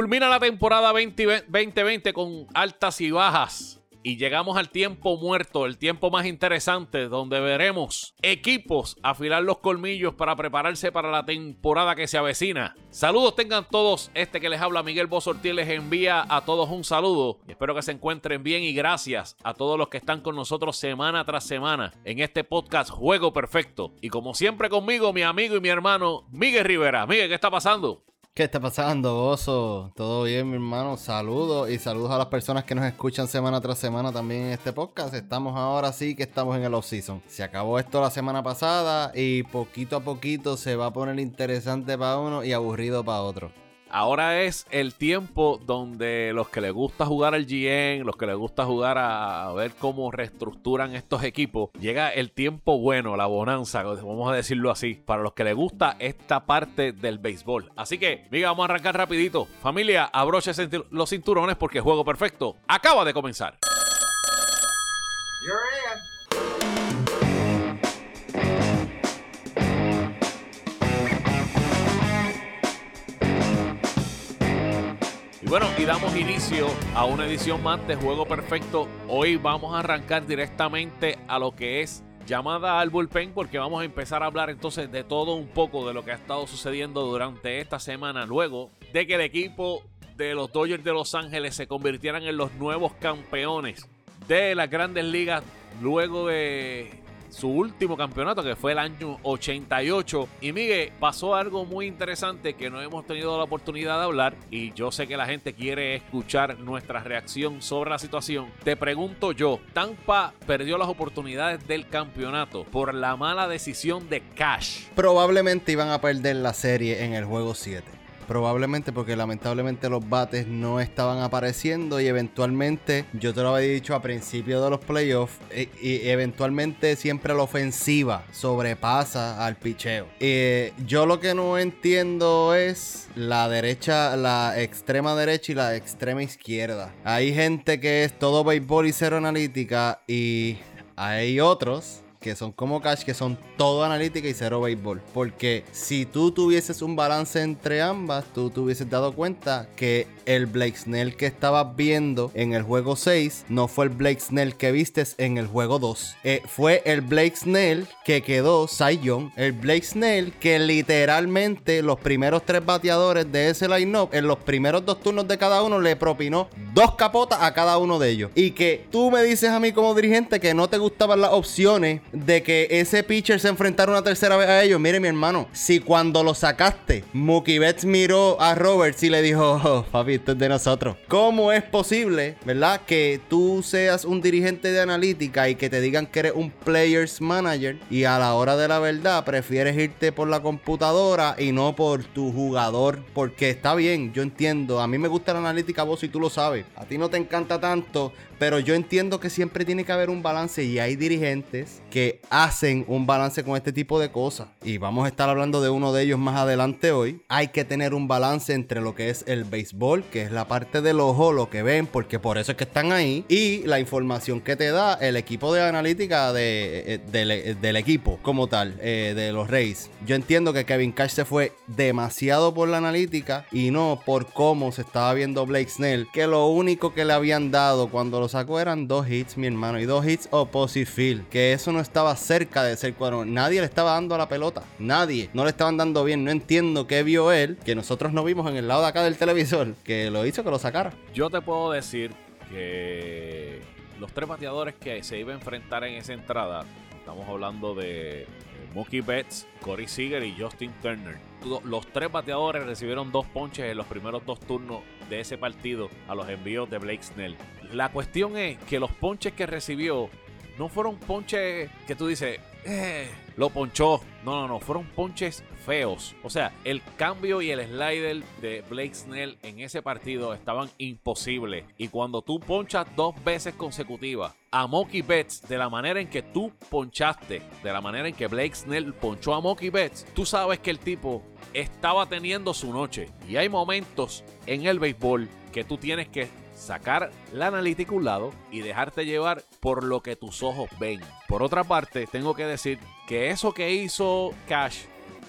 Culmina la temporada 2020 con altas y bajas. Y llegamos al tiempo muerto, el tiempo más interesante, donde veremos equipos afilar los colmillos para prepararse para la temporada que se avecina. Saludos tengan todos, este que les habla Miguel Bosortiel les envía a todos un saludo. Espero que se encuentren bien y gracias a todos los que están con nosotros semana tras semana en este podcast Juego Perfecto. Y como siempre conmigo, mi amigo y mi hermano Miguel Rivera. Miguel, ¿qué está pasando? ¿Qué está pasando, Oso? ¿Todo bien, mi hermano? Saludos y saludos a las personas que nos escuchan semana tras semana también en este podcast. Estamos ahora sí que estamos en el off-season. Se acabó esto la semana pasada y poquito a poquito se va a poner interesante para uno y aburrido para otro. Ahora es el tiempo donde los que les gusta jugar al GN, los que les gusta jugar a, ver cómo reestructuran estos equipos, llega el tiempo bueno, la bonanza, vamos a decirlo así, para los que les gusta esta parte del béisbol. Así que, mira, vamos a arrancar rapidito. Familia, abroche los cinturones porque juego perfecto acaba de comenzar. Bueno, y damos inicio a una edición más de Juego Perfecto. Hoy vamos a arrancar directamente a lo que es llamada al bullpen porque vamos a empezar a hablar entonces de todo un poco de lo que ha estado sucediendo durante esta semana luego de que el equipo de los Dodgers de Los Ángeles se convirtieran en los nuevos campeones de las grandes ligas luego de su último campeonato, que fue el año 88. Y Miguel, pasó algo muy interesante que no hemos tenido la oportunidad de hablar. Y yo sé que la gente quiere escuchar nuestra reacción sobre la situación. Te pregunto yo, Tampa perdió las oportunidades del campeonato por la mala decisión de Cash. Probablemente iban a perder la serie en el juego 7 probablemente porque lamentablemente los bates no estaban apareciendo y eventualmente, yo te lo había dicho a principio de los playoffs, e, y, eventualmente siempre la ofensiva sobrepasa al picheo. Eh, yo lo que no entiendo es la derecha, la extrema derecha y la extrema izquierda. Hay gente que es todo béisbol y cero analítica y hay otros que son como Cash, que son todo analítica y cero béisbol. Porque si tú tuvieses un balance entre ambas, tú te hubieses dado cuenta que el Blake Snell que estabas viendo en el juego 6 no fue el Blake Snell que vistes en el juego 2. Eh, fue el Blake Snell que quedó Cy Young. El Blake Snell que literalmente los primeros tres bateadores de ese line-up, en los primeros dos turnos de cada uno, le propinó dos capotas a cada uno de ellos. Y que tú me dices a mí como dirigente que no te gustaban las opciones de que ese pitcher se enfrentara una tercera vez a ellos. Mire, mi hermano, si cuando lo sacaste, Mookie Betts miró a Roberts y le dijo, oh, papi, esto es de nosotros. ¿Cómo es posible, verdad, que tú seas un dirigente de analítica y que te digan que eres un players manager y a la hora de la verdad prefieres irte por la computadora y no por tu jugador? Porque está bien, yo entiendo. A mí me gusta la analítica, vos, y tú lo sabes. A ti no te encanta tanto, pero yo entiendo que siempre tiene que haber un balance y hay dirigentes que hacen un balance con este tipo de cosas. Y vamos a estar hablando de uno de ellos más adelante hoy. Hay que tener un balance entre lo que es el béisbol, que es la parte del ojo, lo que ven, porque por eso es que están ahí, y la información que te da el equipo de analítica de, eh, eh, del equipo como tal, eh, de los Rays. Yo entiendo que Kevin Cash se fue demasiado por la analítica y no por cómo se estaba viendo Blake Snell, que lo único que le habían dado cuando los sacó eran dos hits, mi hermano, y dos hits opposite field. Que eso no estaba cerca de ser cuadro. Nadie le estaba dando a la pelota. Nadie. No le estaban dando bien. No entiendo qué vio él, que nosotros no vimos en el lado de acá del televisor, que lo hizo que lo sacara. Yo te puedo decir que los tres bateadores que se iba a enfrentar en esa entrada, estamos hablando de Mookie Betts, Corey Seager y Justin Turner. Los tres bateadores recibieron dos ponches en los primeros dos turnos de ese partido a los envíos de Blake Snell. La cuestión es que los ponches que recibió no fueron ponches que tú dices, eh, lo ponchó. No, no, no, fueron ponches feos. O sea, el cambio y el slider de Blake Snell en ese partido estaban imposibles. Y cuando tú ponchas dos veces consecutivas a Mookie Betts de la manera en que tú ponchaste, de la manera en que Blake Snell ponchó a Mookie Betts, tú sabes que el tipo estaba teniendo su noche. Y hay momentos en el béisbol que tú tienes que sacar la analítica a un lado y dejarte llevar por lo que tus ojos ven. Por otra parte, tengo que decir que eso que hizo Cash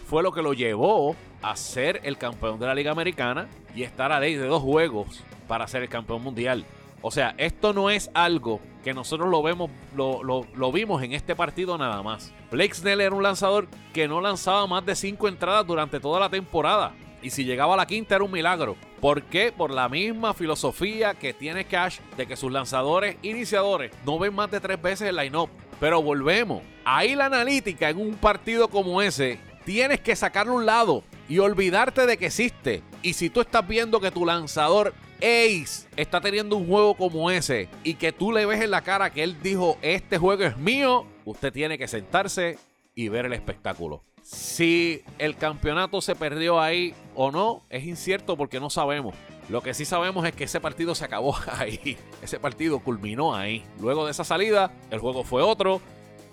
fue lo que lo llevó a ser el campeón de la Liga Americana y estar a ley de dos juegos para ser el campeón mundial. O sea, esto no es algo que nosotros lo vemos, lo, lo, vimos en este partido nada más. Blake Snell era un lanzador que no lanzaba más de cinco entradas durante toda la temporada. Y si llegaba a la quinta era un milagro. ¿Por qué? Por la misma filosofía que tiene Cash de que sus lanzadores iniciadores no ven más de tres veces el line-up. Pero volvemos. Ahí la analítica en un partido como ese, tienes que sacarlo a un lado y olvidarte de que existe. Y si tú estás viendo que tu lanzador Ace está teniendo un juego como ese y que tú le ves en la cara que él dijo, este juego es mío, usted tiene que sentarse y ver el espectáculo. Si el campeonato se perdió ahí o no, es incierto porque no sabemos. Lo que sí sabemos es que ese partido se acabó ahí. Ese partido culminó ahí. Luego de esa salida, el juego fue otro.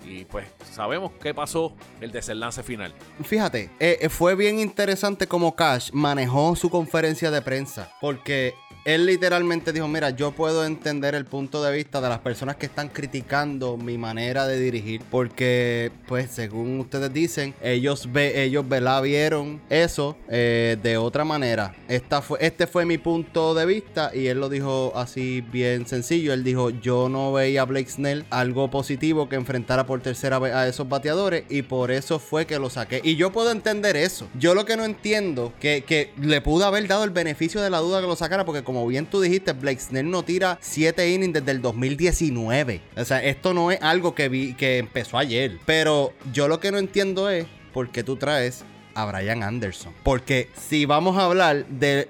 Y pues sabemos qué pasó el desenlace final. Fíjate, eh, eh, fue bien interesante como Cash manejó su conferencia de prensa. Porque él literalmente dijo, mira, yo puedo entender el punto de vista de las personas que están criticando mi manera de dirigir, porque, pues, según ustedes dicen, ellos, ve, ellos la vieron eso eh, de otra manera. Esta fue, este fue mi punto de vista y él lo dijo así bien sencillo. Él dijo, yo no veía a Blake Snell algo positivo que enfrentara por tercera vez a esos bateadores y por eso fue que lo saqué. Y yo puedo entender eso. Yo lo que no entiendo, que, que le pudo haber dado el beneficio de la duda que lo sacara, porque como bien tú dijiste, Blake Snell no tira 7 innings desde el 2019. O sea, esto no es algo que, vi, que empezó ayer. Pero yo lo que no entiendo es por qué tú traes a Brian Anderson. Porque si vamos a hablar de,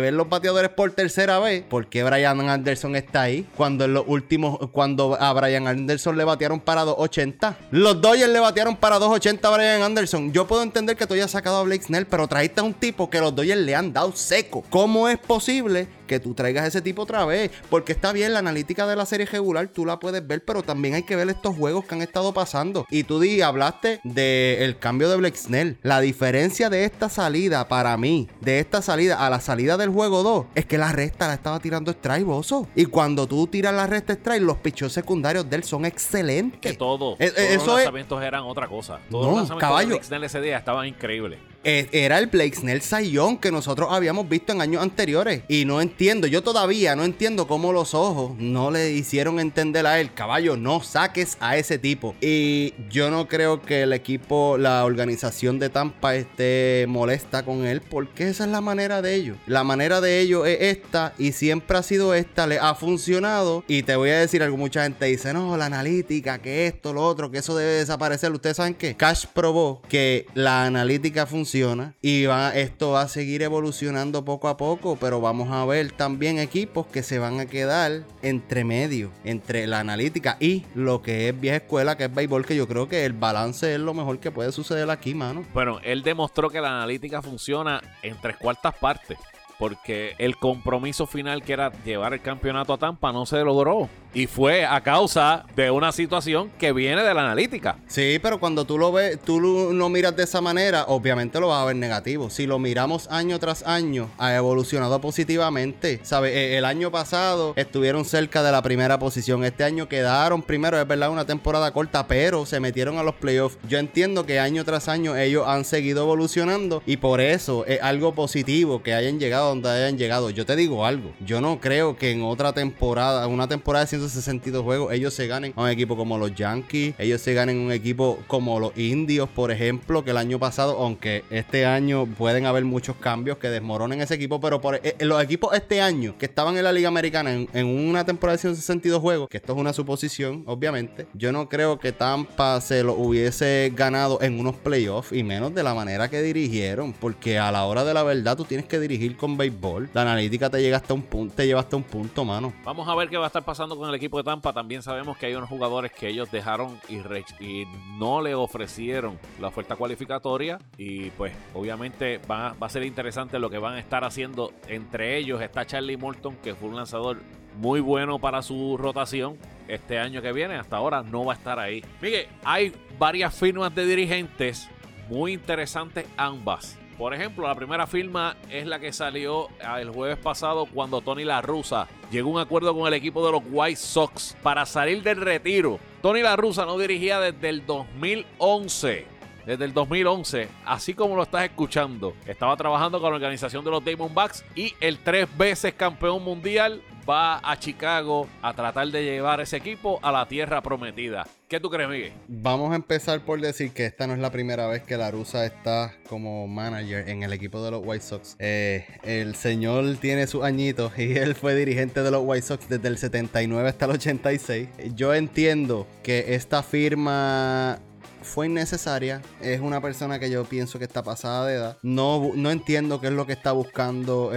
ver los bateadores por tercera vez, ¿por qué Brian Anderson está ahí? Cuando en los últimos, cuando a Brian Anderson le batearon para 280. Los Dodgers le batearon para 280 a Brian Anderson. Yo puedo entender que tú hayas sacado a Blake Snell, pero trajiste a un tipo que los Dodgers le han dado seco. ¿Cómo es posible que tú traigas ese tipo otra vez. Porque está bien, la analítica de la serie regular tú la puedes ver, pero también hay que ver estos juegos que han estado pasando. Y tú di, hablaste del cambio de Blake Snell. La diferencia de esta salida para mí, de esta salida a la salida del juego 2, es que la resta la estaba tirando Strike, bozo. Y cuando tú tiras la resta Strike, los pichos secundarios de él son excelentes. Que todo. Eh, eh, todos los lanzamientos eran otra cosa. Todos los lanzamientos caballo. de Blake Snell ese día estaban increíbles. Eh, era el Blake Snell Sayón que nosotros habíamos visto en años anteriores. Y no entiendo, yo todavía no entiendo cómo los ojos no le hicieron entender a él, caballo, no saques a ese tipo. Y yo no creo que el equipo, la organización de Tampa esté molesta con él, porque esa es la manera de ellos. La manera de ellos es esta y siempre ha sido esta, le ha funcionado. Y te voy a decir algo, mucha gente dice, no, la analítica, que esto, lo otro, que eso debe desaparecer. Ustedes saben que Cash probó que la analítica funciona y va, esto va a seguir evolucionando poco a poco, pero vamos a ver también equipos que se van a quedar entre medio, entre la analítica y lo que es vieja escuela, que es béisbol, que yo creo que el balance es lo mejor que puede suceder aquí, mano. Bueno, él demostró que la analítica funciona en tres cuartas partes porque el compromiso final que era llevar el campeonato a Tampa no se logró. Y fue a causa de una situación que viene de la analítica. Sí, pero cuando tú lo ves, tú lo, miras de esa manera, obviamente lo vas a ver negativo. Si lo miramos año tras año, ha evolucionado positivamente. ¿Sabes? E, el año pasado estuvieron cerca de la primera posición. Este año quedaron primero, es verdad, una temporada corta, pero se metieron a los playoffs. Yo entiendo que año tras año ellos han seguido evolucionando y por eso es algo positivo que hayan llegado donde hayan llegado. Yo te digo algo, yo no creo que en otra temporada, una temporada de 162 juegos, ellos se ganen a un equipo como los Yankees, ellos se ganen un equipo como los Indios, por ejemplo, que el año pasado, aunque este año pueden haber muchos cambios que desmoronen ese equipo, pero por eh, los equipos este año que estaban en la Liga Americana en, una temporada de 162 juegos, que esto es una suposición, obviamente, yo no creo que Tampa se lo hubiese ganado en unos playoffs y menos de la manera que dirigieron, porque a la hora de la verdad tú tienes que dirigir con béisbol. La analítica te llega hasta un punto, te lleva hasta un punto, mano. Vamos a ver qué va a estar pasando con el equipo de Tampa, también sabemos que hay unos jugadores que ellos dejaron y, no le ofrecieron la oferta cualificatoria. Y pues obviamente va, va a ser interesante lo que van a estar haciendo. Entre ellos está Charlie Morton, que fue un lanzador muy bueno para su rotación este año que viene. Hasta ahora no va a estar ahí. Miguel, hay varias firmas de dirigentes muy interesantes ambas. Por ejemplo, la primera firma es la que salió el jueves pasado cuando Tony La Russa llegó a un acuerdo con el equipo de los White Sox para salir del retiro. Tony La Russa no dirigía desde el 2011. desde el 2011, así como lo estás escuchando. Estaba trabajando con la organización de los Diamondbacks y el tres veces campeón mundial va a Chicago a tratar de llevar ese equipo a la tierra prometida. ¿Qué tú crees, Miguel? Vamos a empezar por decir que esta no es la primera vez que la rusa está como manager en el equipo de los White Sox. Eh, el señor tiene sus añitos y él fue dirigente de los White Sox desde el 79 hasta el 86. Yo entiendo que esta firma fue innecesaria. Es una persona que yo pienso que está pasada de edad. No, no entiendo qué es lo que está buscando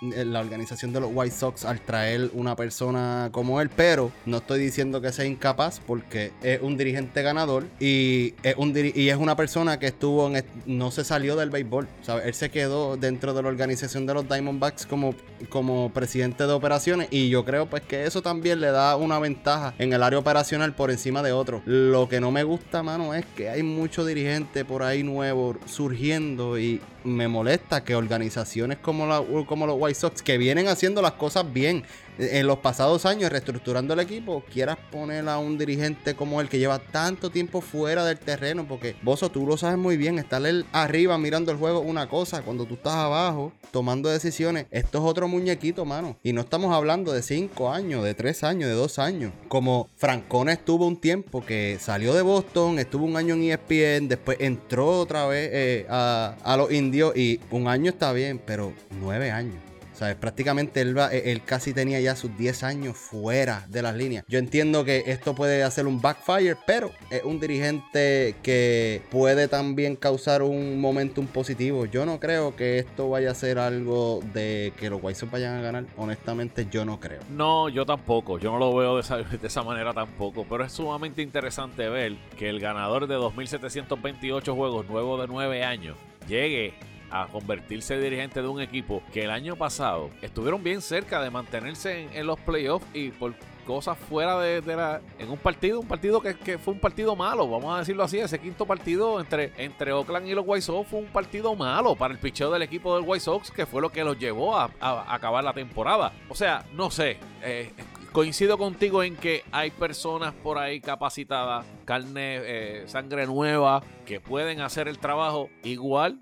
la organización de los White Sox al traer una persona como él. Pero no estoy diciendo que sea incapaz porque es un dirigente ganador y es, un, y es una persona que estuvo en, no se salió del béisbol. Él se quedó dentro de la organización de los Diamondbacks como, como presidente de operaciones y yo creo pues que eso también le da una ventaja en el área operacional por encima de otro. Lo que no me gusta, mano, es que hay muchos dirigentes por ahí nuevos surgiendo y me molesta que organizaciones como, la, como los White Sox, que vienen haciendo las cosas bien en los pasados años, reestructurando el equipo, quieras poner a un dirigente como el que lleva tanto tiempo fuera del terreno, porque vos tú lo sabes muy bien, estar arriba mirando el juego una cosa, cuando tú estás abajo tomando decisiones, esto es otro muñequito, mano. Y no estamos hablando de 5 años, de 3 años, de 2 años. Como Francona estuvo un tiempo que salió de Boston, estuvo un año en ESPN, después entró otra vez eh, a los indios y un año está bien, pero nueve años. ¿Sabes? Prácticamente él, e, él casi tenía ya sus 10 años fuera de las líneas. Yo entiendo que esto puede hacer un backfire, pero es un dirigente que puede también causar un momentum positivo. Yo no creo que esto vaya a ser algo de que los White vayan a ganar. Honestamente, yo no creo. No, yo tampoco. Yo no lo veo de esa, de esa manera tampoco. Pero es sumamente interesante ver que el ganador de 2.728 juegos, nuevo de 9 años, llegue a convertirse en dirigente de un equipo que el año pasado estuvieron bien cerca de mantenerse en, los playoffs y por cosas fuera de, la en un partido un partido que, fue un partido malo vamos a decirlo así ese quinto partido entre entre Oakland y los White Sox fue un partido malo para el picheo del equipo del White Sox que fue lo que los llevó a, acabar la temporada. O sea no sé eh, coincido contigo en que hay personas por ahí capacitadas, carne, eh, sangre nueva, que pueden hacer el trabajo igual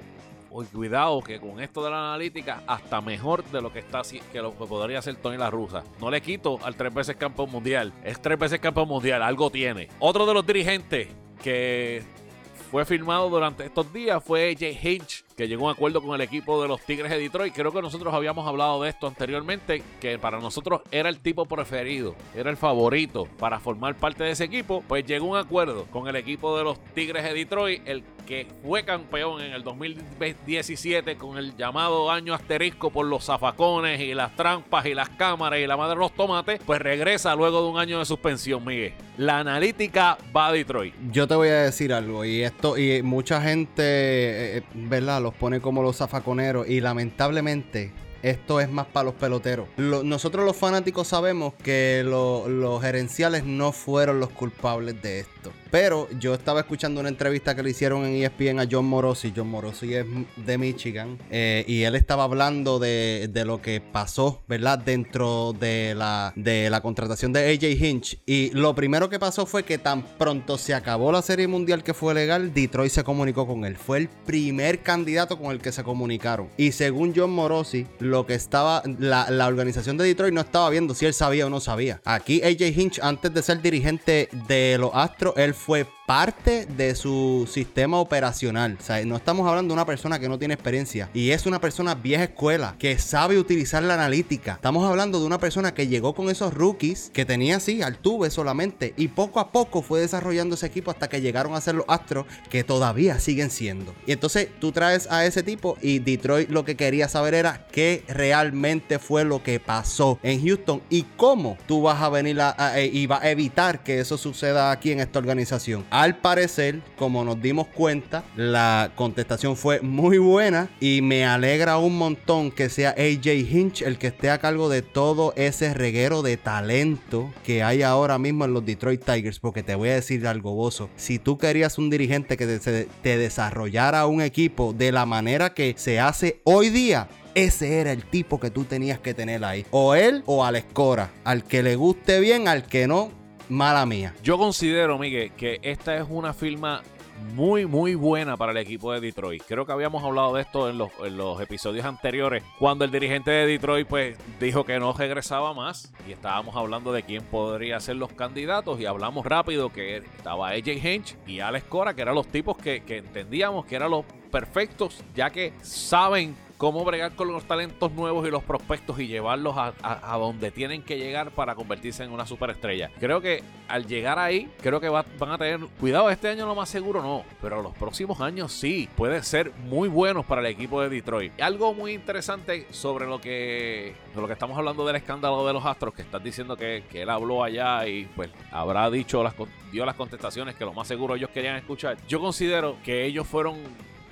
cuidado que con esto de la analítica, hasta mejor de lo que está que lo que podría hacer Tony La Rusa. No le quito al tres veces campeón mundial. Es tres veces campeón mundial, algo tiene. Otro de los dirigentes que fue firmado durante estos días fue Jay Hinch que llegó a un acuerdo con el equipo de los Tigres de Detroit. Creo que nosotros habíamos hablado de esto anteriormente, que para nosotros era el tipo preferido, era el favorito para formar parte de ese equipo. Pues llegó a un acuerdo con el equipo de los Tigres de Detroit, el que fue campeón en el 2017 con el llamado año asterisco por los zafacones y las trampas y las cámaras y la madre de los tomates, pues regresa luego de un año de suspensión, Miguel. La analítica va a Detroit. Yo te voy a decir algo, y esto, y mucha gente, eh, eh, ¿verdad? Los pone como los zafaconeros y lamentablemente esto es más para los peloteros. nosotros los fanáticos sabemos que los gerenciales no fueron los culpables de esto. Pero yo estaba escuchando una entrevista que le hicieron en ESPN a John Morosi. John Morosi es de Michigan. Eh, y él estaba hablando de, lo que pasó, ¿verdad? Dentro de la, de la contratación de AJ Hinch. Y lo primero que pasó fue que tan pronto se acabó la serie mundial que fue legal, Detroit se comunicó con él. Fue el primer candidato con el que se comunicaron. Y según John Morosi, lo que estaba, la, la organización de Detroit no estaba viendo si él sabía o no sabía. Aquí AJ Hinch, antes de ser dirigente de los Astros, él fue parte de su sistema operacional. O sea, no estamos hablando de una persona que no tiene experiencia y es una persona vieja escuela que sabe utilizar la analítica. Estamos hablando de una persona que llegó con esos rookies que tenía así al tube solamente y poco a poco fue desarrollando ese equipo hasta que llegaron a ser los Astros que todavía siguen siendo. Y entonces tú traes a ese tipo y Detroit lo que quería saber era qué realmente fue lo que pasó en Houston y cómo tú vas a venir a, y vas a evitar que eso suceda aquí en esta organización. Al parecer, como nos dimos cuenta, la contestación fue muy buena y me alegra un montón que sea AJ Hinch el que esté a cargo de todo ese reguero de talento que hay ahora mismo en los Detroit Tigers. Porque te voy a decir algo, Bozo. Si tú querías un dirigente que te, te desarrollara un equipo de la manera que se hace hoy día, ese era el tipo que tú tenías que tener ahí. O él o al Escora. Al que le guste bien, al que no, mala mía. Yo considero, Miguel, que esta es una firma muy, muy buena para el equipo de Detroit. Creo que habíamos hablado de esto en los, episodios anteriores, cuando el dirigente de Detroit pues dijo que no regresaba más y estábamos hablando de quién podría ser los candidatos y hablamos rápido que estaba AJ Hinch y Alex Cora, que eran los tipos que entendíamos que eran los perfectos, ya que saben cómo bregar con los talentos nuevos y los prospectos y llevarlos a, donde tienen que llegar para convertirse en una superestrella. Creo que al llegar ahí, creo que van a tener cuidado. Este año lo más seguro no, pero los próximos años sí, pueden ser muy buenos para el equipo de Detroit. Algo muy interesante sobre lo que, lo que estamos hablando del escándalo de los Astros, que estás diciendo que, que él habló allá y pues habrá dicho las, dio las contestaciones que lo más seguro ellos querían escuchar. Yo considero que ellos fueron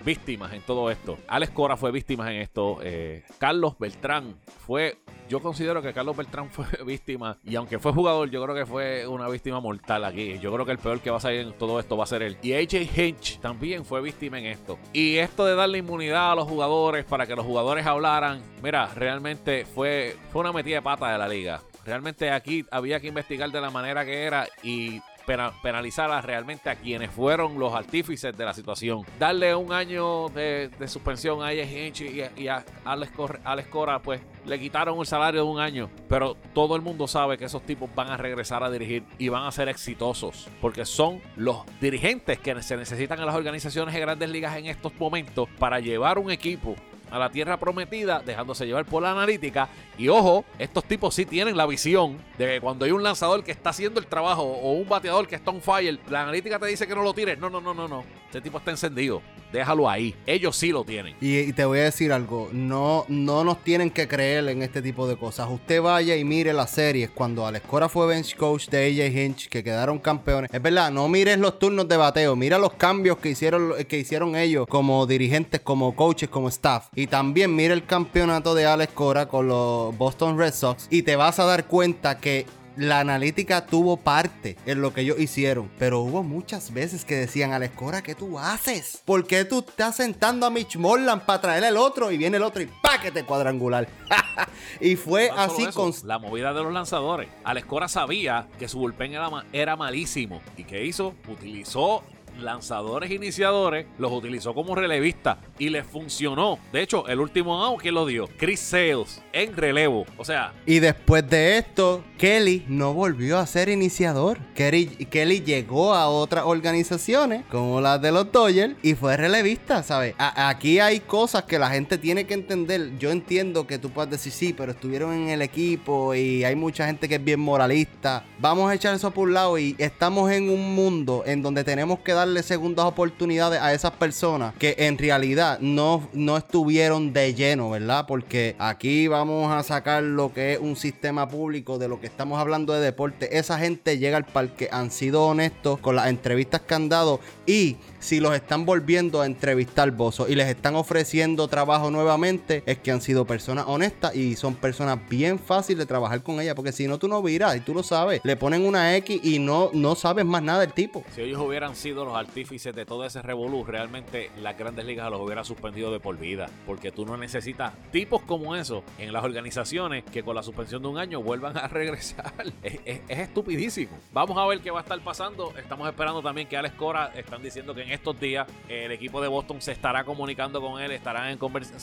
víctimas en todo esto. Alex Cora fue víctima en esto. Eh, Carlos Beltrán fue. Yo considero que Carlos Beltrán fue víctima. Y aunque fue jugador, yo creo que fue una víctima mortal aquí. Yo creo que el peor que va a salir en todo esto va a ser él. Y AJ Hinch también fue víctima en esto. Y esto de darle inmunidad a los jugadores para que los jugadores hablaran. Mira, realmente fue, fue una metida de pata de la liga. Realmente aquí había que investigar de la manera que era y penalizar realmente a quienes fueron los artífices de la situación. Darle un año de, suspensión a Hinch y, y, a Alex, Alex Cora, pues le quitaron el salario de un año. Pero todo el mundo sabe que esos tipos van a regresar a dirigir y van a ser exitosos. Porque son los dirigentes que se necesitan en las organizaciones de grandes ligas en estos momentos para llevar un equipo a la tierra prometida, dejándose llevar por la analítica. Y ojo, estos tipos sí tienen la visión de que cuando hay un lanzador que está haciendo el trabajo o un bateador que está on fire, la analítica te dice que no lo tires. No, no, no, no, no. Este tipo está encendido. Déjalo ahí. Ellos sí lo tienen. Y, te voy a decir algo. No, no nos tienen que creer en este tipo de cosas. Usted vaya y mire las series. Cuando Alex Cora fue bench coach de AJ Hinch, que quedaron campeones. Es verdad, no mires los turnos de bateo. Mira los cambios que hicieron, que hicieron ellos como dirigentes, como coaches, como staff. Y también mira el campeonato de Alex Cora con los Boston Red Sox. Y te vas a dar cuenta que la analítica tuvo parte en lo que ellos hicieron, pero hubo muchas veces que decían, Alex Cora, ¿qué tú haces? ¿Por qué tú estás sentando a Mitch Morland para traer el otro y viene el otro y paquete cuadrangular? y fue así con... La movida de los lanzadores. Alex Cora sabía que su bullpen era, era malísimo. ¿Y qué hizo? Utilizó lanzadores iniciadores, los utilizó como relevista y les funcionó. De hecho, el último out que lo dio, Chris Sales en relevo. O sea. Y después de esto, Kelly no volvió a ser iniciador. Kelly, Kelly llegó a otras organizaciones, como las de los Dodgers, y fue relevista, ¿sabes? aquí hay cosas que la gente tiene que entender. Yo entiendo que tú puedes decir sí, pero estuvieron en el equipo y hay mucha gente que es bien moralista. Vamos a echar eso por un lado y estamos en un mundo en donde tenemos que dar darle segundas oportunidades a esas personas que en realidad no, no estuvieron de lleno, ¿verdad? Porque aquí vamos a sacar lo que es un sistema público de lo que estamos hablando de deporte. Esa gente llega al parque, han sido honestos con las entrevistas que han dado y si los están volviendo a entrevistar Bozo y les están ofreciendo trabajo nuevamente, es que han sido personas honestas y son personas bien fáciles de trabajar con ellas. Porque si no, tú no miras y tú lo sabes. Le ponen una X y no, no sabes más nada del tipo. Si ellos hubieran sido los artífices de todo ese revolú, realmente las grandes ligas los hubiera suspendido de por vida. Porque tú no necesitas tipos como esos en las organizaciones que con la suspensión de un año vuelvan a regresar. Es, estupidísimo. Vamos a ver qué va a estar pasando. Estamos esperando también que Alex Cora están diciendo que en estos días el equipo de Boston se estará comunicando con él, estarán en,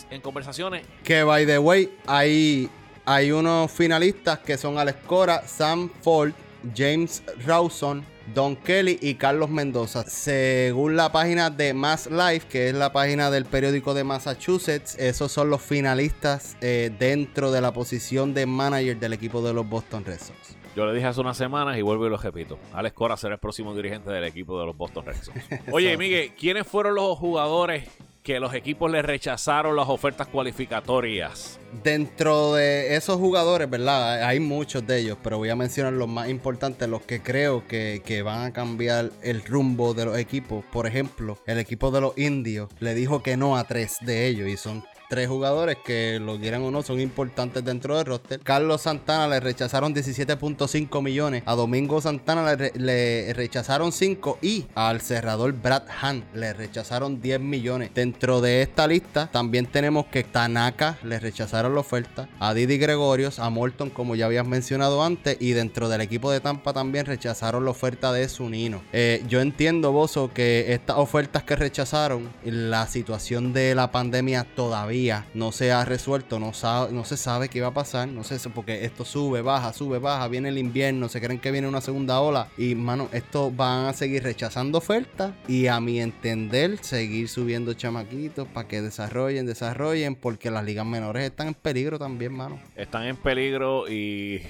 en conversaciones. Que by the way, hay, hay unos finalistas que son Alex Cora, Sam Ford, James Rawson, Don Kelly y Carlos Mendoza. Según la página de Mass Life, que es la página del periódico de Massachusetts, esos son los finalistas eh, dentro de la posición de manager del equipo de los Boston Red Sox. Yo le dije hace unas semanas y vuelvo y lo repito. Alex Cora será el próximo dirigente del equipo de los Boston Red Sox. Oye, Miguel, ¿quiénes fueron los jugadores que los equipos le rechazaron las ofertas cualificatorias? Dentro de esos jugadores, ¿verdad? Hay muchos de ellos, pero voy a mencionar los más importantes, los que creo que, que van a cambiar el rumbo de los equipos. Por ejemplo, el equipo de los indios le dijo que no a tres de ellos y son tres jugadores que, lo quieran o no, son importantes dentro del roster. Carlos Santana le rechazaron 17.5 millones. A Domingo Santana le, rechazaron 5. Y al cerrador Brad Hahn le rechazaron 10 millones. Dentro de esta lista también tenemos que Tanaka le rechazaron la oferta. A Didi Gregorios, a Morton, como ya habías mencionado antes. Y dentro del equipo de Tampa también rechazaron la oferta de Sunino. Eh, yo entiendo, Bozo, que estas ofertas que rechazaron, la situación de la pandemia todavía no se ha resuelto, no, no se sabe qué va a pasar, no sé, porque esto sube, baja, sube, baja, viene el invierno, se creen que viene una segunda ola y, mano, esto van a seguir rechazando ofertas y a mi entender seguir subiendo chamaquitos para que desarrollen, desarrollen, porque las ligas menores están en peligro también, mano. Están en peligro y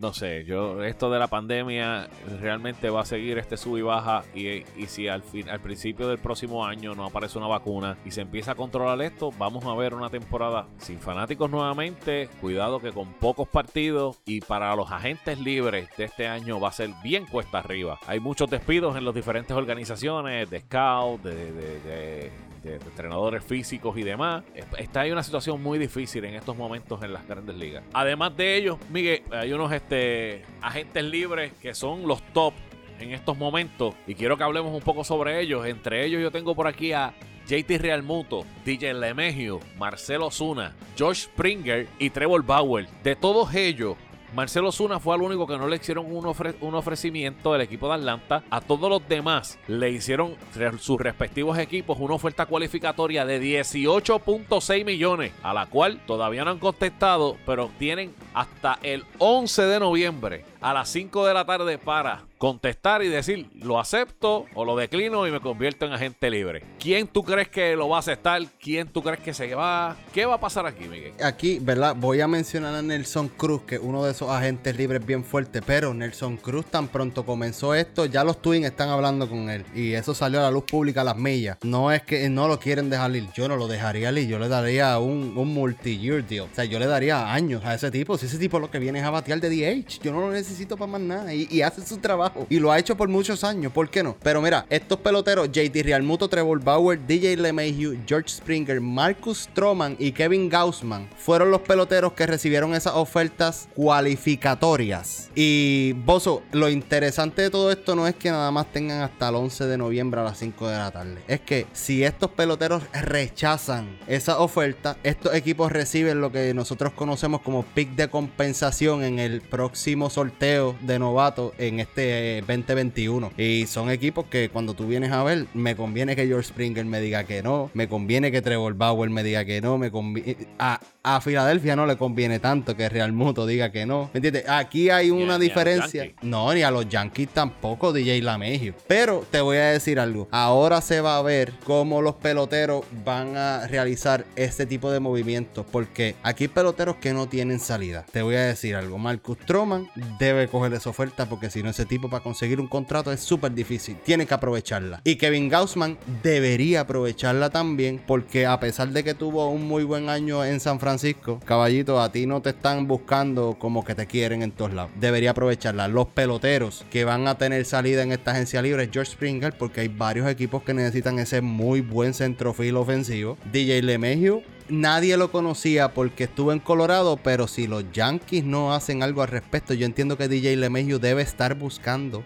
no sé, yo esto de la pandemia realmente va a seguir este sub y baja y, si al fin, al principio del próximo año no aparece una vacuna y se empieza a controlar esto, vamos a ver una temporada sin fanáticos nuevamente, cuidado que con pocos partidos y para los agentes libres de este año va a ser bien cuesta arriba. Hay muchos despidos en las diferentes organizaciones de scout, de de, entrenadores físicos y demás. Está ahí una situación muy difícil en estos momentos en las grandes ligas. Además de ellos, Miguel, hay unos este, agentes libres que son los top en estos momentos y quiero que hablemos un poco sobre ellos. Entre ellos yo tengo por aquí a JT Realmuto, DJ Lemegio, Marcelo Zuna, George Springer y Trevor Bauer. De todos ellos, Marcelo Zuna fue el único que no le hicieron un, un, ofrecimiento del equipo de Atlanta. A todos los demás le hicieron sus respectivos equipos una oferta cualificatoria de 18.6 millones, a la cual todavía no han contestado, pero tienen hasta el 11 de noviembre a las 5 de la tarde para contestar y decir lo acepto o lo declino y me convierto en agente libre. ¿Quién tú crees que lo va a aceptar? ¿Quién tú crees que se va? ¿Qué va a pasar aquí, Miguel? Aquí, ¿verdad? Voy a mencionar a Nelson Cruz, que es uno de esos agentes libres bien fuerte, pero Nelson Cruz tan pronto comenzó esto, ya los Twins están hablando con él y eso salió a la luz pública a las millas. No es que no lo quieren dejar ir, yo no lo dejaría ir, yo le daría un, un multi-year deal. O sea, yo le daría años a ese tipo. Si ese tipo lo que viene es a batear de DH, yo no lo necesito para más nada y hace su trabajo y lo ha hecho por muchos años, ¿por qué no? Pero mira, estos peloteros, JT Realmuto, Trevor Bauer, DJ LeMahieu, George Springer, Marcus Stroman y Kevin Gaussman fueron los peloteros que recibieron esas ofertas cualificatorias. Y Bozo, lo interesante de todo esto no es que nada más tengan hasta el 11 de noviembre a las 5 de la tarde. Es que si estos peloteros rechazan esa oferta, estos equipos reciben lo que nosotros conocemos como pick de compensación en el próximo sorteo de novato en este 2021. Y son equipos que cuando tú vienes a ver, me conviene que George Springer me diga que no, me conviene que Trevor Bauer me diga que no, me conviene... A, a Filadelfia no le conviene tanto que Real Muto diga que no. ¿Me entiendes? Aquí hay una diferencia. no, ni a los Yankees tampoco, DJ Lamegio. Pero te voy a decir algo. Ahora se va a ver cómo los peloteros van a realizar este tipo de movimientos. Porque aquí hay peloteros que no tienen salida. Te voy a decir algo. Marcus Stroman debe coger esa oferta porque si no, ese tipo para conseguir un contrato es súper difícil. Tiene que aprovecharla. Y Kevin Gaussman debería aprovecharla también porque a pesar de que tuvo un muy buen año en San Francisco, caballito, a ti no te están buscando como que te quieren en todos lados. Debería aprovecharla. Los peloteros que van a tener salida en esta agencia libre es George Springer, porque hay varios equipos que necesitan ese muy buen centrofil ofensivo. DJ LeMahieu nadie lo conocía porque estuvo en Colorado, pero si los Yankees no hacen algo al respecto, yo entiendo que DJ LeMahieu debe estar buscando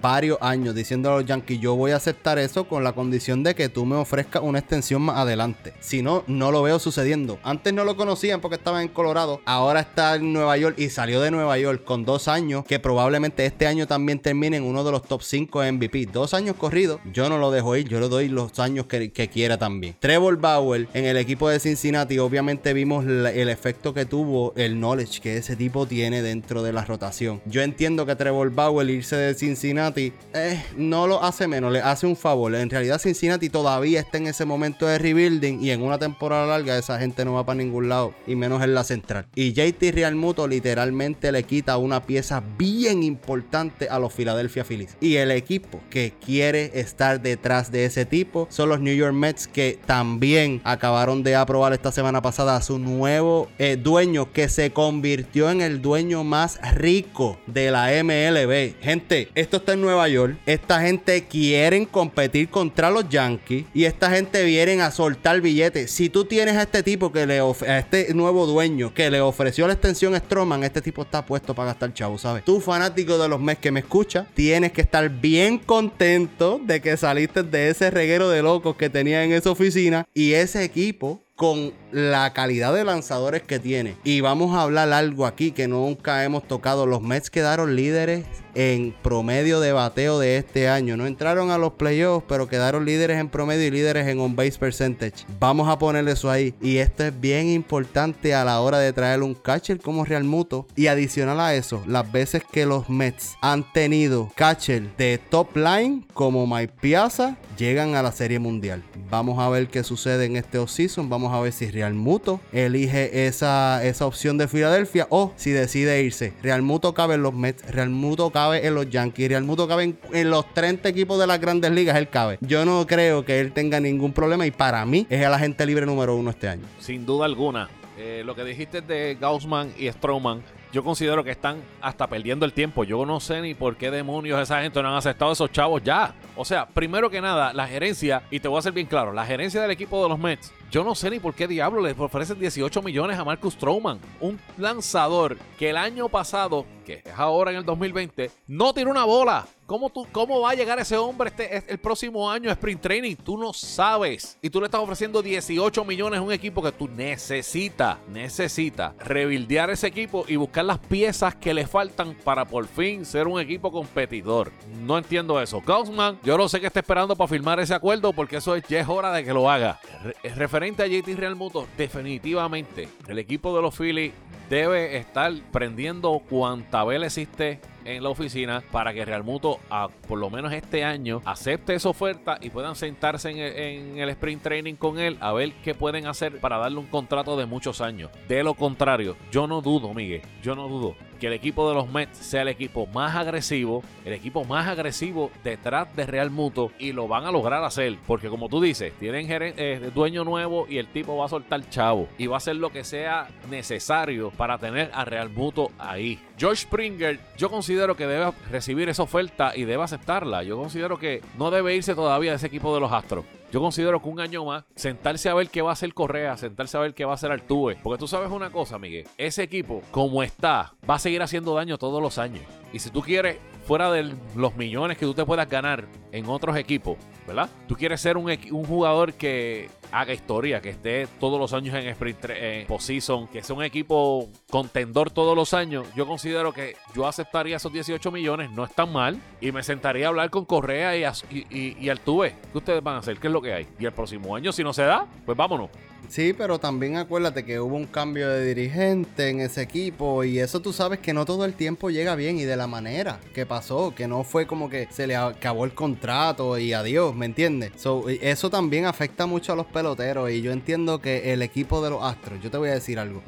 varios años diciendo a los Yankees, yo voy a aceptar eso con la condición de que tú me ofrezcas una extensión más adelante. Si no, no lo veo sucediendo. Antes no lo conocían porque estaba en Colorado, ahora está en Nueva York y salió de Nueva York con dos años, que probablemente este año también termine en uno de los top 5 MVP. Dos años corridos, yo no lo dejo ir, yo le doy los años que, que quiera también. Trevor Bauer en el equipo de Cincinnati, obviamente vimos el efecto que tuvo el knowledge que ese tipo tiene dentro de la rotación. Yo entiendo que Trevor Bauer irse de Cincinnati eh, no lo hace menos, le hace un favor. En realidad Cincinnati todavía está en ese momento de rebuilding y en una temporada larga esa gente no va para ningún lado y menos en la central. Y JT Realmuto literalmente le quita una pieza bien importante a los Philadelphia Phillies. Y el equipo que quiere estar detrás de ese tipo son los New York Mets que también acabaron de aprobar probar esta semana pasada a su nuevo eh, dueño que se convirtió en el dueño más rico de la MLB. Gente, esto está en Nueva York. Esta gente quieren competir contra los Yankees y esta gente vienen a soltar billetes. Si tú tienes a este tipo que le a este nuevo dueño que le ofreció la extensión Stroman, este tipo está puesto para gastar chavo, ¿sabes? Tú fanático de los Mets que me escucha, tienes que estar bien contento de que saliste de ese reguero de locos que tenía en esa oficina y ese equipo con la calidad de lanzadores que tiene. Y vamos a hablar algo aquí que nunca hemos tocado. Los Mets quedaron líderes en promedio de bateo de este año. No entraron a los playoffs, pero quedaron líderes en promedio y líderes en on base percentage. Vamos a poner eso ahí. Y esto es bien importante a la hora de traer un catcher como Real Muto. Y adicional a eso, las veces que los Mets han tenido catcher de top line como Mike Piazza, llegan a la Serie Mundial. Vamos a ver qué sucede en este offseason. Vamos a ver si Real Muto elige esa, esa opción de Filadelfia o si decide irse. Real Muto cabe en los Mets. Real Muto cabe en los Yankees. Real Muto cabe en, los 30 equipos de las grandes ligas. Él cabe. Yo no creo que él tenga ningún problema y para mí es el agente libre número uno este año. Sin duda alguna. Eh, lo que dijiste de Gaussman y Stroman yo considero que están hasta perdiendo el tiempo. Yo no sé ni por qué demonios esa gente no han aceptado esos chavos ya. O sea, primero que nada, la gerencia, y te voy a ser bien claro, la gerencia del equipo de los Mets, yo no sé ni por qué diablo les ofrecen 18 millones a Marcus Stroman, un lanzador que el año pasado, que es ahora en el 2020, no tiró una bola. ¿Cómo, tú, ¿Cómo va a llegar ese hombre este, el próximo año a Sprint Training? Tú no sabes. Y tú le estás ofreciendo 18 millones a un equipo que tú necesitas, necesitas rebildear ese equipo y buscar las piezas que le faltan para por fin ser un equipo competidor. No entiendo eso. Gaussman, yo no sé qué está esperando para firmar ese acuerdo porque eso es, ya es hora de que lo haga. Referente a JT Real Muto, definitivamente el equipo de los Phillies debe estar prendiendo cuanta vela existe en la oficina para que Real Muto, por lo menos este año, acepte esa oferta y puedan sentarse en el, en el, sprint training con él a ver qué pueden hacer para darle un contrato de muchos años. De lo contrario, yo no dudo, Miguel, yo no dudo que el equipo de los Mets sea el equipo más agresivo, el equipo más agresivo detrás de Real Muto y lo van a lograr hacer, porque como tú dices, tienen eh, dueño nuevo y el tipo va a soltar chavo y va a hacer lo que sea necesario para tener a Real Muto ahí. George Springer, yo considero que debe recibir esa oferta y debe aceptarla. Yo considero que no debe irse todavía de ese equipo de los Astros. Yo considero que un año más, sentarse a ver qué va a hacer Correa, sentarse a ver qué va a hacer Artube. Porque tú sabes una cosa, Miguel. Ese equipo, como está, va a seguir haciendo daño todos los años. Y si tú quieres, fuera de los millones que tú te puedas ganar en otros equipos, ¿verdad? Tú quieres ser un, jugador que haga historia, que esté todos los años en sprint en postseason, que sea un equipo contendor todos los años, yo considero que yo aceptaría esos 18 millones, no es tan mal, y me sentaría a hablar con Correa y, y, y, Altuve. ¿Qué ustedes van a hacer? ¿Qué es lo que hay? Y el próximo año, si no se da, pues vámonos. Sí, pero también acuérdate que hubo un cambio de dirigente en ese equipo y eso tú sabes que no todo el tiempo llega bien y de la manera que pasó, que no fue como que se le acabó el contrato y adiós, ¿me entiendes? eso también afecta mucho a los peloteros y yo entiendo que el equipo de los Astros, yo te voy a decir algo,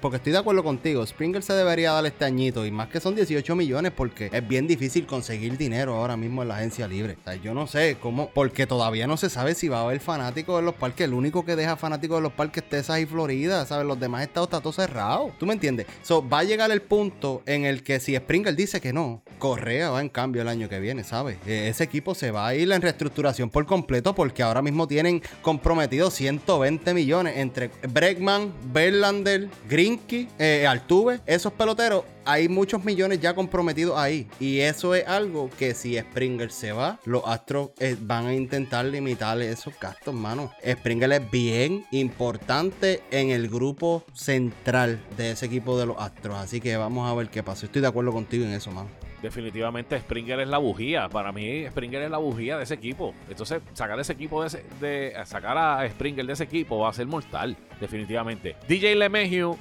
porque estoy de acuerdo contigo, Springer se debería dar este añito y más que son 18 millones porque es bien difícil conseguir dinero ahora mismo en la agencia libre. Yo no sé cómo, porque todavía no se sabe si va a haber fanáticos en los parques, el único que deja fanáticos de los parques Texas y Florida, ¿sabes? Los demás estados está todo cerrado. ¿Tú me entiendes? So, va a llegar el punto en el que si Springer dice que no, Correa va en cambio el año que viene, ¿sabes? E, ese equipo se va a ir en reestructuración por completo porque ahora mismo tienen comprometidos 120 millones entre Bregman, Verlander, Grinky, eh, Altuve, esos peloteros hay muchos millones ya comprometidos ahí. Y eso es algo que si Springer se va, los Astros eh, van a intentar limitar esos gastos, mano. Springer es bien importante en el grupo central de ese equipo de los Astros. Así que vamos a ver qué pasa. Estoy de acuerdo contigo en eso, mano definitivamente Springer es la bujía. Para mí, Springer es la bujía de ese equipo. Entonces, sacar ese equipo de, de sacar a Springer de ese equipo va a ser mortal, definitivamente. DJ LeMahieu,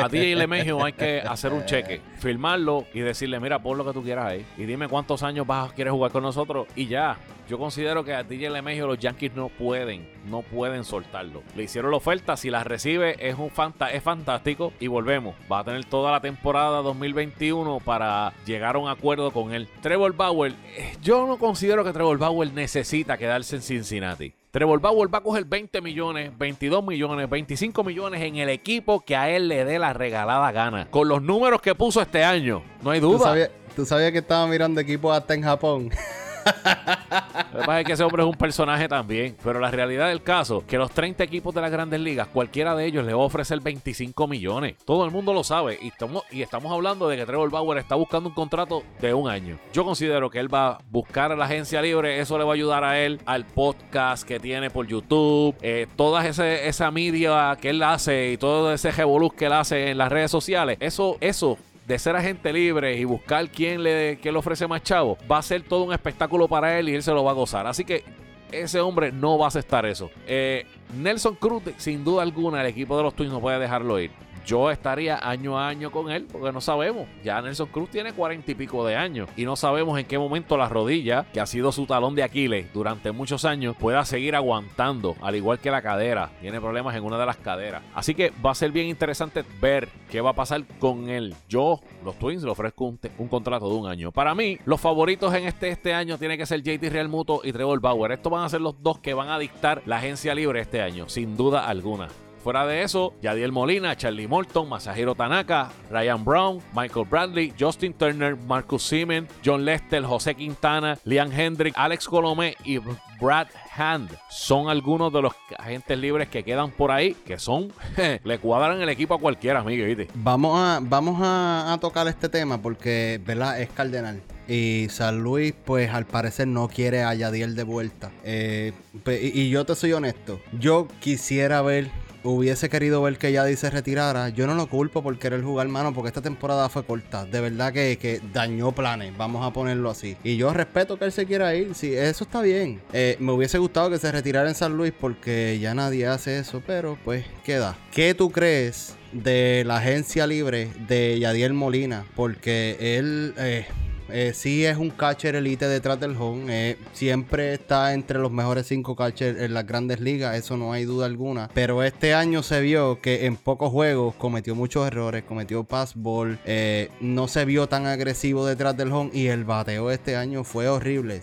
a DJ LeMahieu hay que hacer un cheque, filmarlo y decirle, mira, pon lo que tú quieras ahí y dime cuántos años vas quieres jugar con nosotros y ya. Yo considero que a DJ LeMahieu los Yankees no pueden, no pueden soltarlo. Le hicieron la oferta, si la recibe es un fanta es fantástico y volvemos. Va a tener toda la temporada 2021 para llegar a un acuerdo con él. Trevor Bauer, eh, yo no considero que Trevor Bauer necesita quedarse en Cincinnati. Trevor Bauer va a coger 20 millones, 22 millones, 25 millones en el equipo que a él le dé la regalada gana. Con los números que puso este año, no hay ¿Tú duda. sabías, tú sabías que estaba mirando equipos hasta en Japón? Lo que pasa es que ese hombre es un personaje también. Pero la realidad del caso, que los 30 equipos de las grandes ligas, cualquiera de ellos le va a ofrecer 25 millones. Todo el mundo lo sabe. Y estamos, y estamos hablando de que Trevor Bauer está buscando un contrato de un año. Yo considero que él va a buscar a la agencia libre. Eso le va a ayudar a él al podcast que tiene por YouTube. Eh, toda esa media que él hace y todo ese revoluz que él hace en las redes sociales. Eso, eso de ser agente libre y buscar quién le, quién le ofrece más chavo, va a ser todo un espectáculo para él y él se lo va a gozar. Así que ese hombre no va a aceptar eso. Eh, Nelson Cruz, sin duda alguna, el equipo de los Twins no puede dejarlo ir. Yo estaría año a año con él porque no sabemos. Ya Nelson Cruz tiene cuarenta y pico de años y no sabemos en qué momento la rodilla, que ha sido su talón de Aquiles durante muchos años, pueda seguir aguantando, al igual que la cadera. Tiene problemas en una de las caderas. Así que va a ser bien interesante ver qué va a pasar con él. Yo, los Twins, le ofrezco un, contrato de un año. Para mí, los favoritos en este, este año tiene que ser JT Real Muto y Trevor Bauer. Estos van a ser los dos que van a dictar la agencia libre este año, sin duda alguna. Fuera de eso, Yadiel Molina, Charlie Morton, Masahiro Tanaka, Ryan Brown, Michael Bradley, Justin Turner, Marcus Siemens, John Lester, José Quintana, Liam Hendrick, Alex Colomé y Brad Hand son algunos de los agentes libres que quedan por ahí que son le cuadran el equipo a cualquiera, amigo, ¿viste? Vamos a, vamos a, tocar este tema porque, ¿verdad? Es cardenal. Y San Luis, pues al parecer no quiere a Yadiel de vuelta. Eh, y yo te soy honesto. Yo quisiera ver, hubiese querido ver que Yadiel se retirara. Yo no lo culpo por querer jugar, mano, porque esta temporada fue corta. De verdad que, que dañó planes, vamos a ponerlo así. Y yo respeto que él se quiera ir. Sí, eso está bien. Eh, me hubiese gustado que se retirara en San Luis porque ya nadie hace eso, pero pues queda. ¿Qué tú crees de la agencia libre de Yadiel Molina? Porque él... eh, eh, sí es un catcher elite detrás del home. eh, siempre está entre los mejores cinco catchers en las grandes ligas. Eso no hay duda alguna. Pero este año se vio que en pocos juegos cometió muchos errores. Cometió pass ball. eh, no se vio tan agresivo detrás del home. Y el bateo este año fue horrible.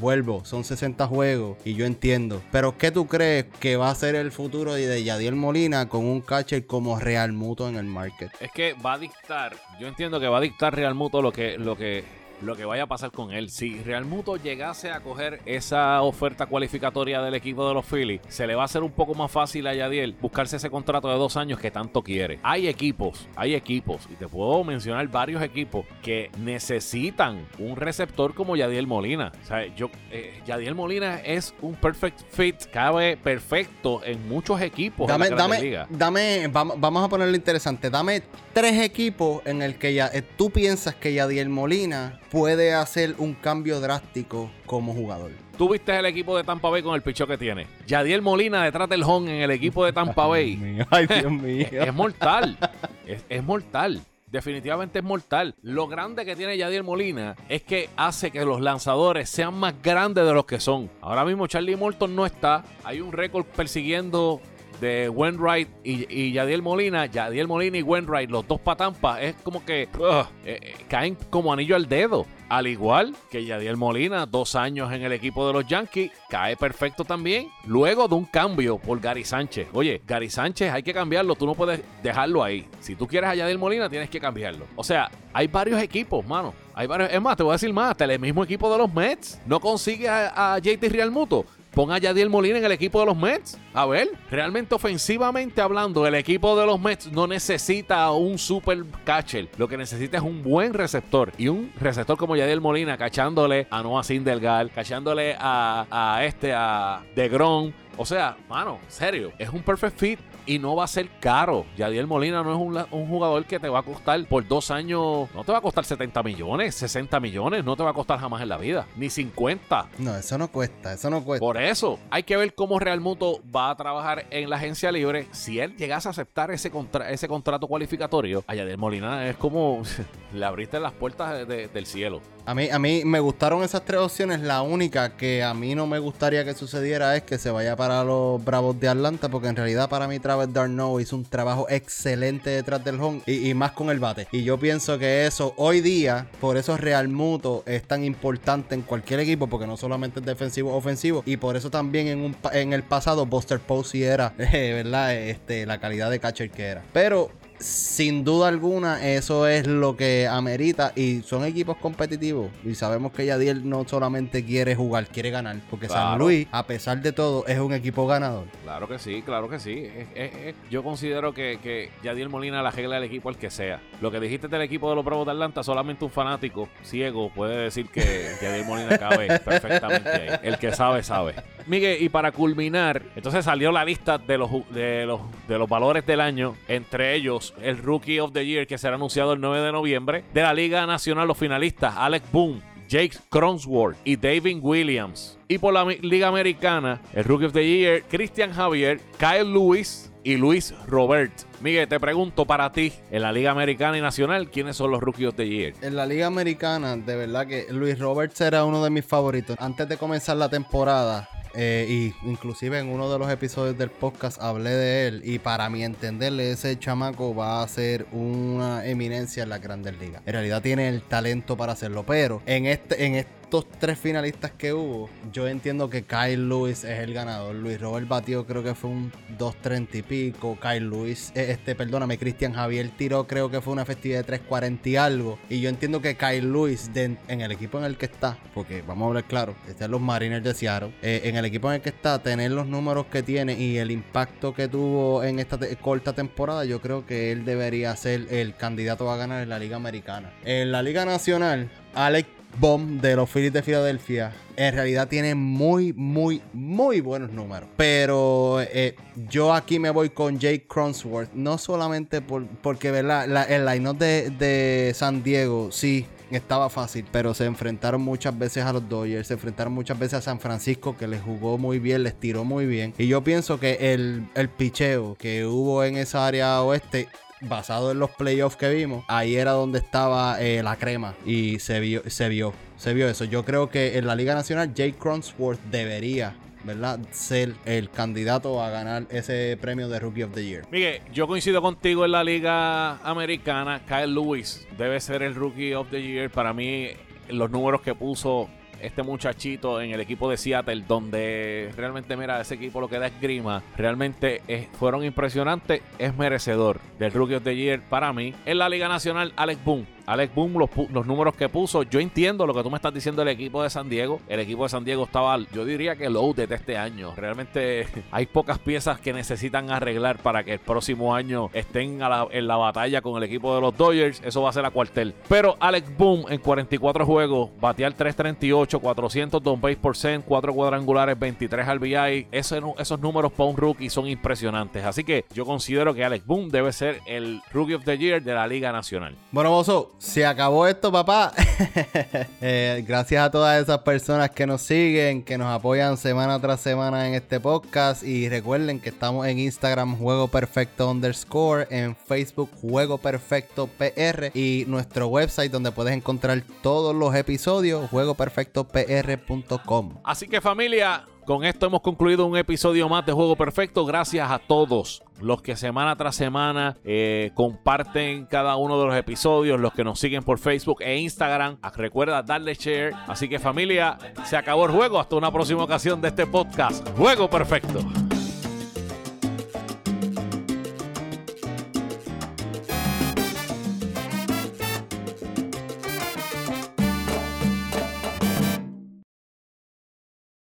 Vuelvo, son 60 juegos. Y yo entiendo. Pero ¿qué tú crees que va a ser el futuro de Yadiel Molina con un catcher como Real Muto en el market? Es que va a dictar, yo entiendo que va a dictar Real Muto lo que, lo que, lo que vaya a pasar con él. Si Real Muto llegase a coger esa oferta cualificatoria del equipo de los Phillies, se le va a hacer un poco más fácil a Yadiel buscarse ese contrato de dos años que tanto quiere. Hay equipos, hay equipos, y te puedo mencionar varios equipos que necesitan un receptor como Yadiel Molina. O sea, yo, eh, Yadiel Molina es un perfect fit, cabe perfecto en muchos equipos. Dame, las grandes dame, ligas. dame, vamos, vamos a ponerlo interesante. Dame tres equipos en el que ya, eh, tú piensas que Yadiel Molina puede hacer un cambio drástico como jugador. Tú viste el equipo de Tampa Bay con el pichó que tiene. Yadiel Molina detrás del home en el equipo de Tampa Bay. Ay, Dios mío. es mortal. Es, es mortal. Definitivamente es mortal. Lo grande que tiene Yadiel Molina es que hace que los lanzadores sean más grandes de los que son. Ahora mismo Charlie Morton no está. Hay un récord persiguiendo de Wainwright y, y Yadiel Molina. Yadiel Molina y Wainwright, los dos para Tampa, es como que eh, eh, caen como anillo al dedo. Al igual que Yadiel Molina, dos años en el equipo de los Yankees, cae perfecto también. Luego de un cambio por Gary Sánchez. Oye, Gary Sánchez hay que cambiarlo, tú no puedes dejarlo ahí. Si tú quieres a Yadiel Molina, tienes que cambiarlo. O sea, hay varios equipos, mano. Hay varios. Es más, te voy a decir más, hasta el mismo equipo de los Mets no consigue a, a JT Real Muto. Pon a Yadiel Molina en el equipo de los Mets. A ver, realmente ofensivamente hablando, el equipo de los Mets no necesita un super catcher. Lo que necesita es un buen receptor. Y un receptor como Yadiel Molina, cachándole a Noah Sindelgar, cachándole a, a este, a DeGrom. O sea, mano, serio, es un perfect fit y no va a ser caro. Yadiel Molina no es un, un jugador que te va a costar por dos años, no te va a costar 70 millones, 60 millones, no te va a costar jamás en la vida, ni 50. No, eso no cuesta, eso no cuesta. Por eso, hay que ver cómo Real Muto va a trabajar en la agencia libre. Si él llegase a aceptar ese, contra- ese contrato cualificatorio, a Yadiel Molina es como le abriste las puertas de- de- del cielo. A mí, a mí me gustaron esas tres opciones. La única que a mí no me gustaría que sucediera es que se vaya para los Bravos de Atlanta, porque en realidad para mí vez Darno hizo un trabajo excelente detrás del home y, más con el bate. Y yo pienso que eso hoy día, por eso Real Muto es tan importante en cualquier equipo, porque no solamente es defensivo ofensivo, y por eso también en, un, en el pasado Buster Posey era, ¿verdad? Este, la calidad de catcher que era. Pero sin duda alguna, eso es lo que amerita. Y son equipos competitivos. Y sabemos que Yadiel no solamente quiere jugar, quiere ganar. Porque San Luis, a pesar de todo, es un equipo ganador. Claro que sí, claro que sí. yo considero que, que Yadiel Molina la regla del equipo el que sea. Lo que dijiste del equipo de los Bravos de Atlanta, solamente un fanático ciego puede decir que Yadiel Molina cabe perfectamente ahí. El que sabe, sabe. Miguel, y para culminar, entonces salió la lista de los, de los, de los valores del año. Entre ellos, el Rookie of the Year que será anunciado el 9 de noviembre. De la Liga Nacional, los finalistas, Alex Boone, Jake Cronsworth y David Williams. Y por la Liga Americana, el Rookie of the Year, Christian Javier, Kyle Lewis y Luis Robert. Miguel, te pregunto para ti, en la Liga Americana y Nacional, ¿quiénes son los Rookies of the Year? En la Liga Americana, de verdad que Luis Roberts era uno de mis favoritos. Antes de comenzar la temporada, eh, y inclusive en uno de los episodios del podcast hablé de él. Y para mi entenderle, ese chamaco va a ser una eminencia en la grandes ligas. En realidad tiene el talento para hacerlo. Pero en este, en este estos tres finalistas que hubo, yo entiendo que Kyle Lewis es el ganador. Luis Robert batió creo que fue un 2.30 y pico. Kyle Lewis, eh, este, perdóname, Cristian Javier tiró creo que fue una festividad de 3.40 y algo. Y yo entiendo que Kyle Lewis, en el equipo en el que está, porque vamos a hablar claro, están los Mariners de Seattle, eh, en el equipo en el que está, tener los números que tiene y el impacto que tuvo en esta corta temporada, yo creo que él debería ser el candidato a ganar en la Liga Americana. En la Liga Nacional, Alex Bomb de los Phillies de Filadelfia en realidad tiene muy, muy, muy buenos números. Pero eh, yo aquí me voy con Jake Cronsworth. No solamente por, porque ¿verdad? el line de, de San Diego, sí, estaba fácil, pero se enfrentaron muchas veces a los Dodgers, se enfrentaron muchas veces a San Francisco, que les jugó muy bien, les tiró muy bien. Y yo pienso que el, el picheo que hubo en esa área oeste basado en los playoffs que vimos, ahí era donde estaba eh, la crema y se vio, se vio, se vio eso. Yo creo que en la Liga Nacional Jake Cronsworth debería ¿verdad? Ser el candidato a ganar ese premio de Rookie of the Year. Miguel, yo coincido contigo en la Liga Americana. Kyle Lewis debe ser el Rookie of the Year. Para mí, los números que puso este muchachito en el equipo de Seattle, donde realmente, mira, ese equipo lo que da es grima, realmente fueron impresionantes, es merecedor del Rookie of the Year para mí. En la Liga Nacional, Alex Boone Alex Boom, los, números que puso, yo entiendo lo que tú me estás diciendo del equipo de San Diego. El equipo de San Diego estaba, yo diría que loaded este año. Realmente hay pocas piezas que necesitan arreglar para que el próximo año estén en la batalla con el equipo de los Dodgers. Eso va a ser a cuartel. Pero Alex Boom en 44 juegos, batear 338, 402 base por cent, 4 cuadrangulares, 23 RBI. Esos, esos números para un rookie son impresionantes. Así que yo considero que Alex Boom debe ser el Rookie of the Year de la Liga Nacional. Bueno, Bozo, se acabó esto, papá. Eh, gracias a todas esas personas que nos siguen, que nos apoyan semana tras semana en este podcast. Y recuerden que estamos en Instagram, Juego Perfecto underscore, en Facebook, Juego Perfecto PR, y nuestro website donde puedes encontrar todos los episodios, juegoperfectopr.com. Así que familia, con esto hemos concluido un episodio más de Juego Perfecto. Gracias a todos los que semana tras semana eh, comparten cada uno de los episodios, los que nos siguen por Facebook e Instagram. Ah, recuerda darle share. Así que familia, se acabó el juego. Hasta una próxima ocasión de este podcast. Juego Perfecto.